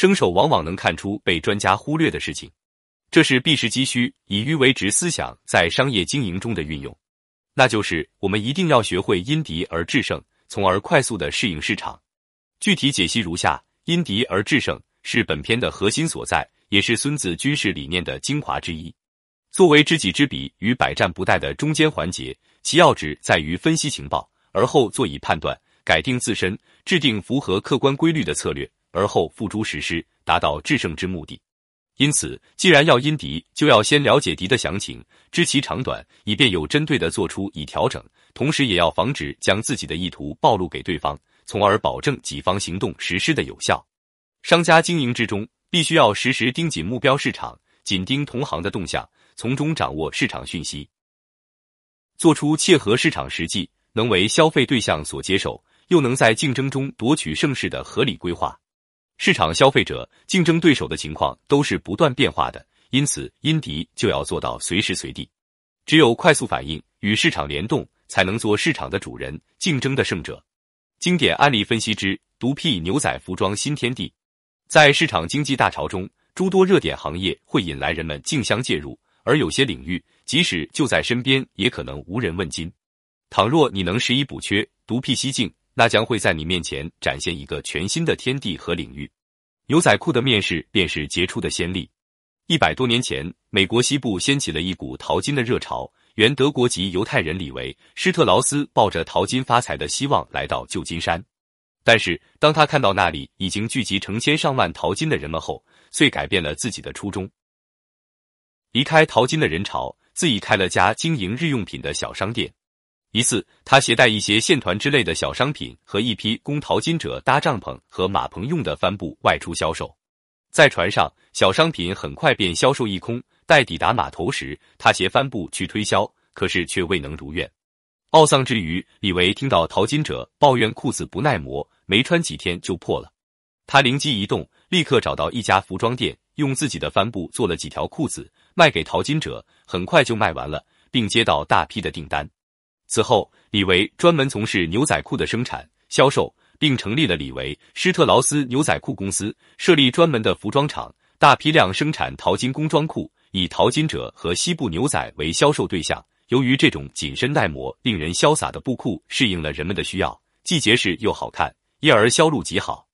生手往往能看出被专家忽略的事情。这是避实击虚、以迂为直思想在商业经营中的运用，那就是我们一定要学会因敌而制胜，从而快速的适应市场。具体解析如下：因敌而制胜是本篇的核心所在，也是孙子军事理念的精华之一。作为知己知彼与百战不殆的中间环节，其要旨在于分析情报，而后做以判断，改定自身，制定符合客观规律的策略，而后付诸实施，达到制胜之目的。因此，既然要因敌，就要先了解敌的详情，知其长短，以便有针对的做出以调整；同时，也要防止将自己的意图暴露给对方，从而保证己方行动实施的有效。商家经营之中，必须要时时盯紧目标市场，紧盯同行的动向，从中掌握市场讯息，做出切合市场实际、能为消费对象所接受，又能在竞争中夺取胜势的合理规划。市场、消费者、竞争对手的情况都是不断变化的，因此因敌就要做到随时随地。只有快速反应，与市场联动，才能做市场的主人，竞争的胜者。经典案例分析之独辟牛仔服装新天地。在市场经济大潮中，诸多热点行业会引来人们竞相介入，而有些领域即使就在身边，也可能无人问津。倘若你能拾遗补缺，独辟蹊径。那将会在你面前展现一个全新的天地和领域。牛仔裤的面世便是杰出的先例。一百多年前，美国西部掀起了一股淘金的热潮。原德国籍犹太人李维·施特劳斯抱着淘金发财的希望来到旧金山，但是当他看到那里已经聚集成千上万淘金的人们后，遂改变了自己的初衷，离开淘金的人潮，自己开了家经营日用品的小商店。一次，他携带一些线团之类的小商品和一批供淘金者搭帐篷和马棚用的帆布外出销售。在船上，小商品很快便销售一空。待抵达码头时，他携帆布去推销，可是却未能如愿。懊丧之余，李维听到淘金者抱怨裤子不耐磨，没穿几天就破了。他灵机一动，立刻找到一家服装店，用自己的帆布做了几条裤子，卖给淘金者，很快就卖完了，并接到大批的订单。此后，李维专门从事牛仔裤的生产、销售，并成立了李维施特劳斯牛仔裤公司，设立专门的服装厂，大批量生产淘金工装裤，以淘金者和西部牛仔为销售对象。由于这种紧身耐磨、令人潇洒的布裤适应了人们的需要，既结实又好看，因而销路极好。